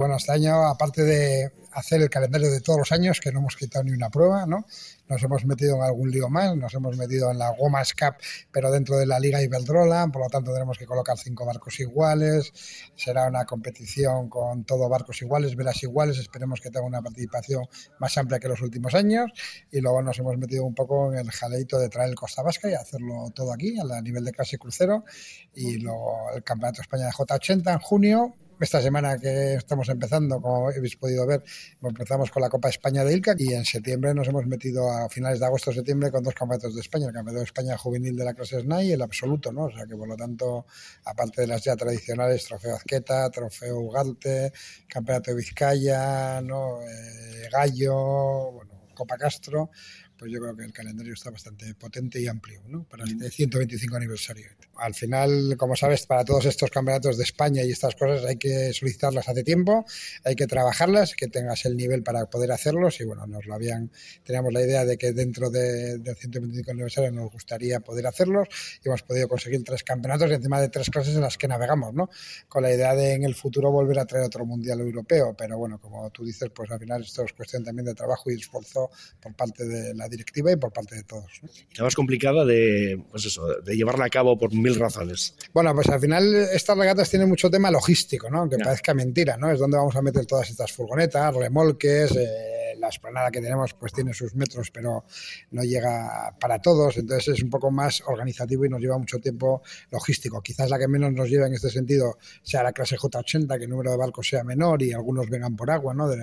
Bueno, este año, aparte de hacer el calendario de todos los años, que no hemos quitado ni una prueba, ¿no? Nos hemos metido en algún lío más, nos hemos metido en la Gomas Cup, pero dentro de la Liga Iberdrola, por lo tanto tenemos que colocar cinco barcos iguales, será una competición con todo barcos iguales, velas iguales, esperemos que tenga una participación más amplia que los últimos años, y luego nos hemos metido un poco en el jaleito de traer Costa Vasca y hacerlo todo aquí, a nivel de clase crucero, y luego el Campeonato España de J80 en junio, esta semana que estamos empezando, como habéis podido ver, empezamos con la Copa España de Ilca y en septiembre nos hemos metido a finales de agosto septiembre con dos campeonatos de España, el campeonato de España juvenil de la clase SNAI y el absoluto, ¿no? O sea que por lo tanto, aparte de las ya tradicionales, trofeo Azqueta, trofeo Ugarte, campeonato de Vizcaya, ¿no? Eh, Gallo, bueno, Copa Castro, pues yo creo que el calendario está bastante potente y amplio ¿no? para este 125 aniversario. Al final, como sabes, para todos estos campeonatos de España y estas cosas hay que solicitarlas hace tiempo, hay que trabajarlas, que tengas el nivel para poder hacerlos y bueno, nos lo habían, teníamos la idea de que dentro del 125 aniversario nos gustaría poder hacerlos y hemos podido conseguir tres campeonatos y encima de tres clases en las que navegamos, ¿no? Con la idea de en el futuro volver a traer otro mundial europeo, pero bueno, como tú dices, pues al final esto es cuestión también de trabajo y esfuerzo por parte de la directiva y por parte de todos. Y la más complicada de, pues eso, de llevarla a cabo por mil razones. Bueno, pues al final estas regatas tienen mucho tema logístico, ¿no? Aunque parezca mentira, ¿no? Es donde vamos a meter todas estas furgonetas, remolques, eh, la esplanada que tenemos pues tiene sus metros, pero no llega para todos, entonces es un poco más organizativo y nos lleva mucho tiempo logístico. Quizás la que menos nos lleva en este sentido sea la clase J80, que el número de barcos sea menor y algunos vengan por agua, ¿no? De,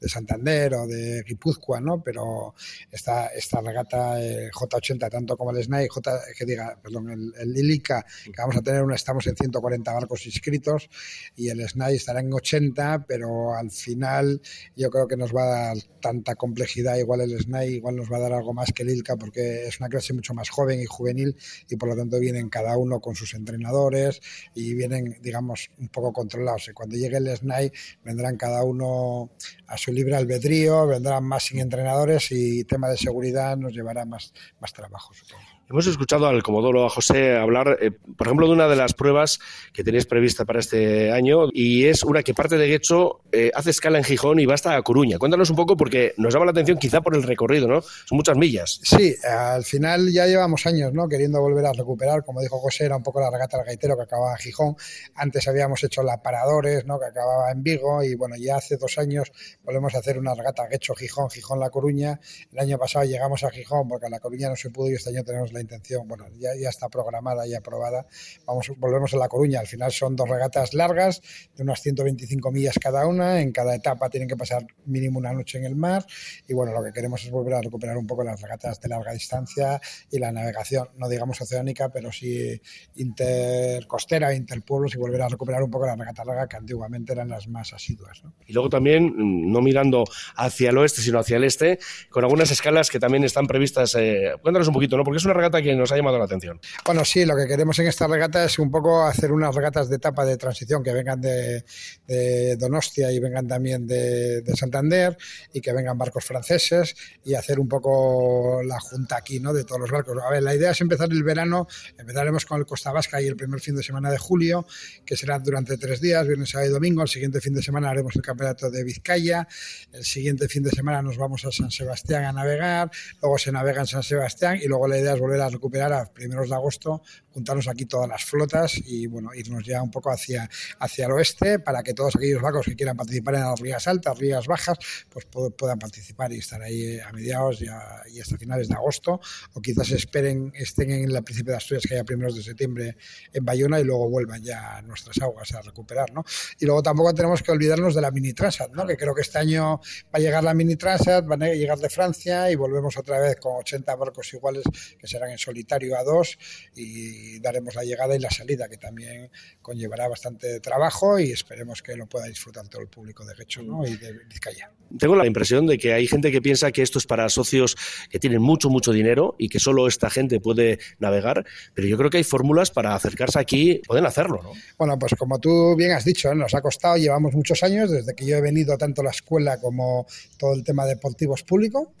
de Santander o de Guipúzcoa, ¿no? Pero esta, esta regata eh, J80, tanto como el SNAI, J, que diga, perdón, el, el ILICA, que vamos a tener una, estamos en 140 barcos inscritos y el SNAI estará en 80, pero al final yo creo que nos va a dar tanta complejidad, igual el SNAI igual nos va a dar algo más que el ILCA porque es una clase mucho más joven y juvenil y por lo tanto vienen cada uno con sus entrenadores y vienen, digamos, un poco controlados. Y cuando llegue el SNAI vendrán cada uno a su libre albedrío, vendrán más sin entrenadores y tema de seguridad nos llevará más, más trabajo, supongo. Hemos escuchado al Comodoro, a José, hablar, eh, por ejemplo, de una de las pruebas que tenéis prevista para este año y es una que parte de Guecho, eh, hace escala en Gijón y va hasta Coruña. Cuéntanos un poco porque nos llama la atención quizá por el recorrido, ¿no? Son muchas millas. Sí, al final ya llevamos años, ¿no? Queriendo volver a recuperar, como dijo José, era un poco la regata del gaitero que acababa en Gijón. Antes habíamos hecho la Paradores, ¿no? Que acababa en Vigo y bueno, ya hace dos años volvemos a hacer una regata Guecho-Gijón, Gijón-La Coruña. El año pasado llegamos a Gijón porque a La Coruña no se pudo y este año tenemos la intención, bueno, ya, ya está programada y aprobada. Vamos, volvemos a La Coruña. Al final son dos regatas largas, de unas 125 millas cada una. En cada etapa tienen que pasar mínimo una noche en el mar. Y bueno, lo que queremos es volver a recuperar un poco las regatas de larga distancia y la navegación, no digamos oceánica, pero sí intercostera, interpueblos y volver a recuperar un poco la regata larga que antiguamente eran las más asiduas. ¿no? Y luego también, no mirando hacia el oeste, sino hacia el este, con algunas escalas que también están previstas. Eh, cuéntanos un poquito, ¿no? Porque es una regata que nos ha llamado la atención. Bueno, sí, lo que queremos en esta regata es un poco hacer unas regatas de etapa de transición que vengan de, de Donostia y vengan también de, de, Santander y que vengan barcos franceses y hacer un poco la junta aquí, ¿no? De todos los barcos. A ver, la idea es empezar el verano, empezaremos con el Costa Vasca y el primer fin de semana de julio, que será durante tres días, viernes, sábado y domingo. El siguiente fin de semana haremos el campeonato de Vizcaya. El siguiente fin de semana nos vamos a San Sebastián a navegar. Luego se navega en San Sebastián y luego la idea es volver a recuperar a primeros de agosto, juntarnos aquí todas las flotas y bueno, irnos ya un poco hacia, hacia el oeste para que todos aquellos barcos que quieran participar en las rías altas, rías bajas, pues puedan participar y estar ahí a mediados y, a, y hasta finales de agosto o quizás esperen, estén en la Príncipe de Asturias que haya primeros de septiembre en Bayona y luego vuelvan ya a nuestras aguas a recuperar, ¿no? Y luego tampoco tenemos que olvidarnos de la mini Transat, ¿no? Que creo que este año va a llegar la mini Transat, van a llegar de Francia y volvemos otra vez con 80 barcos iguales que serán en solitario a dos y daremos la llegada y la salida, que también conllevará bastante trabajo y esperemos que lo pueda disfrutar todo el público de Guecho ¿no? y de Vizcaya. Tengo la impresión de que hay gente que piensa que esto es para socios que tienen mucho, mucho dinero y que solo esta gente puede navegar, pero yo creo que hay fórmulas para acercarse aquí, pueden hacerlo, ¿no? Bueno, pues como tú bien has dicho, ¿eh? nos ha costado, llevamos muchos años, desde que yo he venido tanto a la escuela como todo el tema deportivo es público,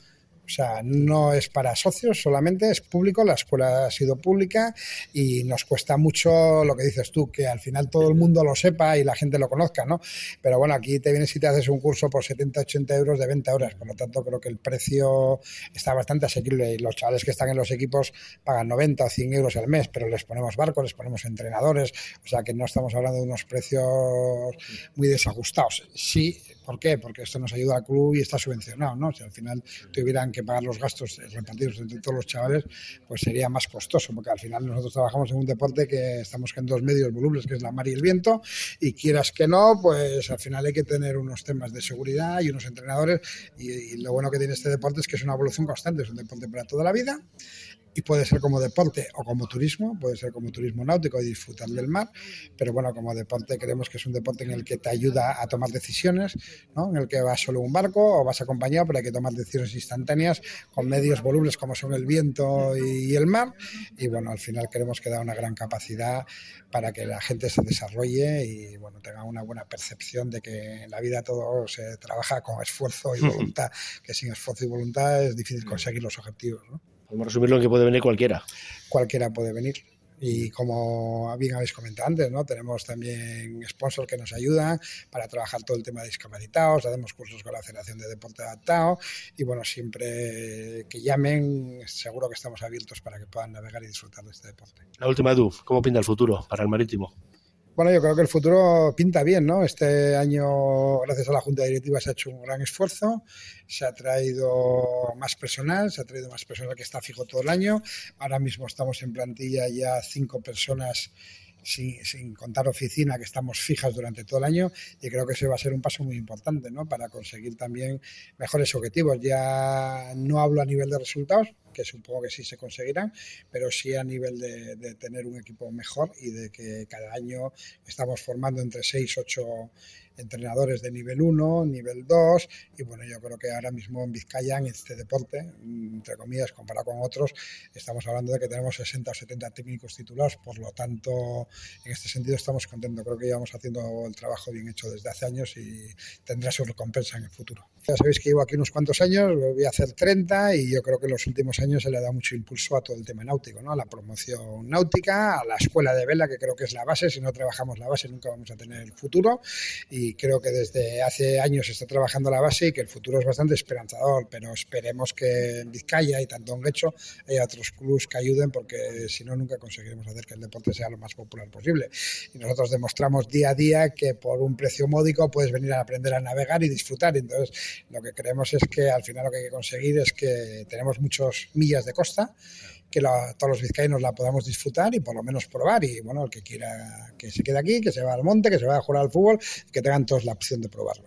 O sea, no es para socios solamente, es público, la escuela ha sido pública y nos cuesta mucho lo que dices tú, que al final todo el mundo lo sepa y la gente lo conozca, ¿no? Pero bueno, aquí te vienes y te haces un curso por 70, 80 euros de 20 horas, por lo tanto creo que el precio está bastante asequible y los chavales que están en los equipos pagan 90 o 100 euros al mes, pero les ponemos barcos, les ponemos entrenadores, o sea que no estamos hablando de unos precios muy desajustados. Sí, ¿por qué? Porque esto nos ayuda al club y está subvencionado, ¿no? Si al final tuvieran que pagar los gastos repartidos entre todos los chavales, pues sería más costoso, porque al final nosotros trabajamos en un deporte que estamos en dos medios volubles, que es la mar y el viento, y quieras que no, pues al final hay que tener unos temas de seguridad y unos entrenadores, y, y lo bueno que tiene este deporte es que es una evolución constante, es un deporte para toda la vida, y puede ser como deporte o como turismo, puede ser como turismo náutico y disfrutar del mar, pero bueno, como deporte creemos que es un deporte en el que te ayuda a tomar decisiones, ¿no? en el que vas solo un barco o vas acompañado, pero hay que tomar decisiones instantáneas con medios volubles como son el viento y el mar, y bueno, al final creemos que da una gran capacidad para que la gente se desarrolle y bueno, tenga una buena percepción de que en la vida todo se trabaja con esfuerzo y voluntad, que sin esfuerzo y voluntad es difícil conseguir los objetivos. ¿no? Podemos resumirlo en que puede venir cualquiera. Cualquiera puede venir. Y como bien habéis comentado antes, ¿no? tenemos también sponsors que nos ayudan para trabajar todo el tema de discapacitados, hacemos cursos con la Federación de Deporte Adaptado y bueno, siempre que llamen, seguro que estamos abiertos para que puedan navegar y disfrutar de este deporte. La última, Edu, ¿cómo pinta el futuro para el marítimo? Bueno, yo creo que el futuro pinta bien, ¿no? Este año, gracias a la Junta Directiva, se ha hecho un gran esfuerzo, se ha traído más personal, se ha traído más personal que está fijo todo el año. Ahora mismo estamos en plantilla ya cinco personas sin, contar oficina, que estamos fijas durante todo el año, y creo que ese va a ser un paso muy importante ¿no? para conseguir también mejores objetivos. Ya no hablo a nivel de resultados, que supongo que sí se conseguirán, pero sí a nivel de, tener un equipo mejor y de que cada año estamos formando entre 6, 8 entrenadores de nivel 1, nivel 2, y bueno, yo creo que ahora mismo en Vizcaya, en este deporte, entre comillas, comparado con otros, estamos hablando de que tenemos 60 o 70 técnicos titulados, por lo tanto, en este sentido estamos contentos, creo que llevamos haciendo el trabajo bien hecho desde hace años y tendrá su recompensa en el futuro. Ya sabéis que llevo aquí unos cuantos años, voy a hacer 30 y yo creo que en los últimos años se le dado mucho impulso a todo el tema náutico, ¿no? a la promoción náutica, a la escuela de vela, que creo que es la base, si no trabajamos la base nunca vamos a tener el futuro y creo que desde hace años se está trabajando la base y que el futuro es bastante esperanzador, pero esperemos que en Vizcaya y tanto en Guecho haya otros clubes que ayuden porque si no nunca conseguiremos hacer que el deporte sea lo más popular posible. Y nosotros demostramos día a día que por un precio módico puedes venir a aprender a navegar y disfrutar. Entonces, lo que creemos es que al final lo que hay que conseguir es que tenemos muchas millas de costa que la, todos los vizcaínos la podamos disfrutar y por lo menos probar. Y bueno, el que quiera que se quede aquí, que se va al monte, que se vaya a jugar al fútbol, que tengan todos la opción de probarlo.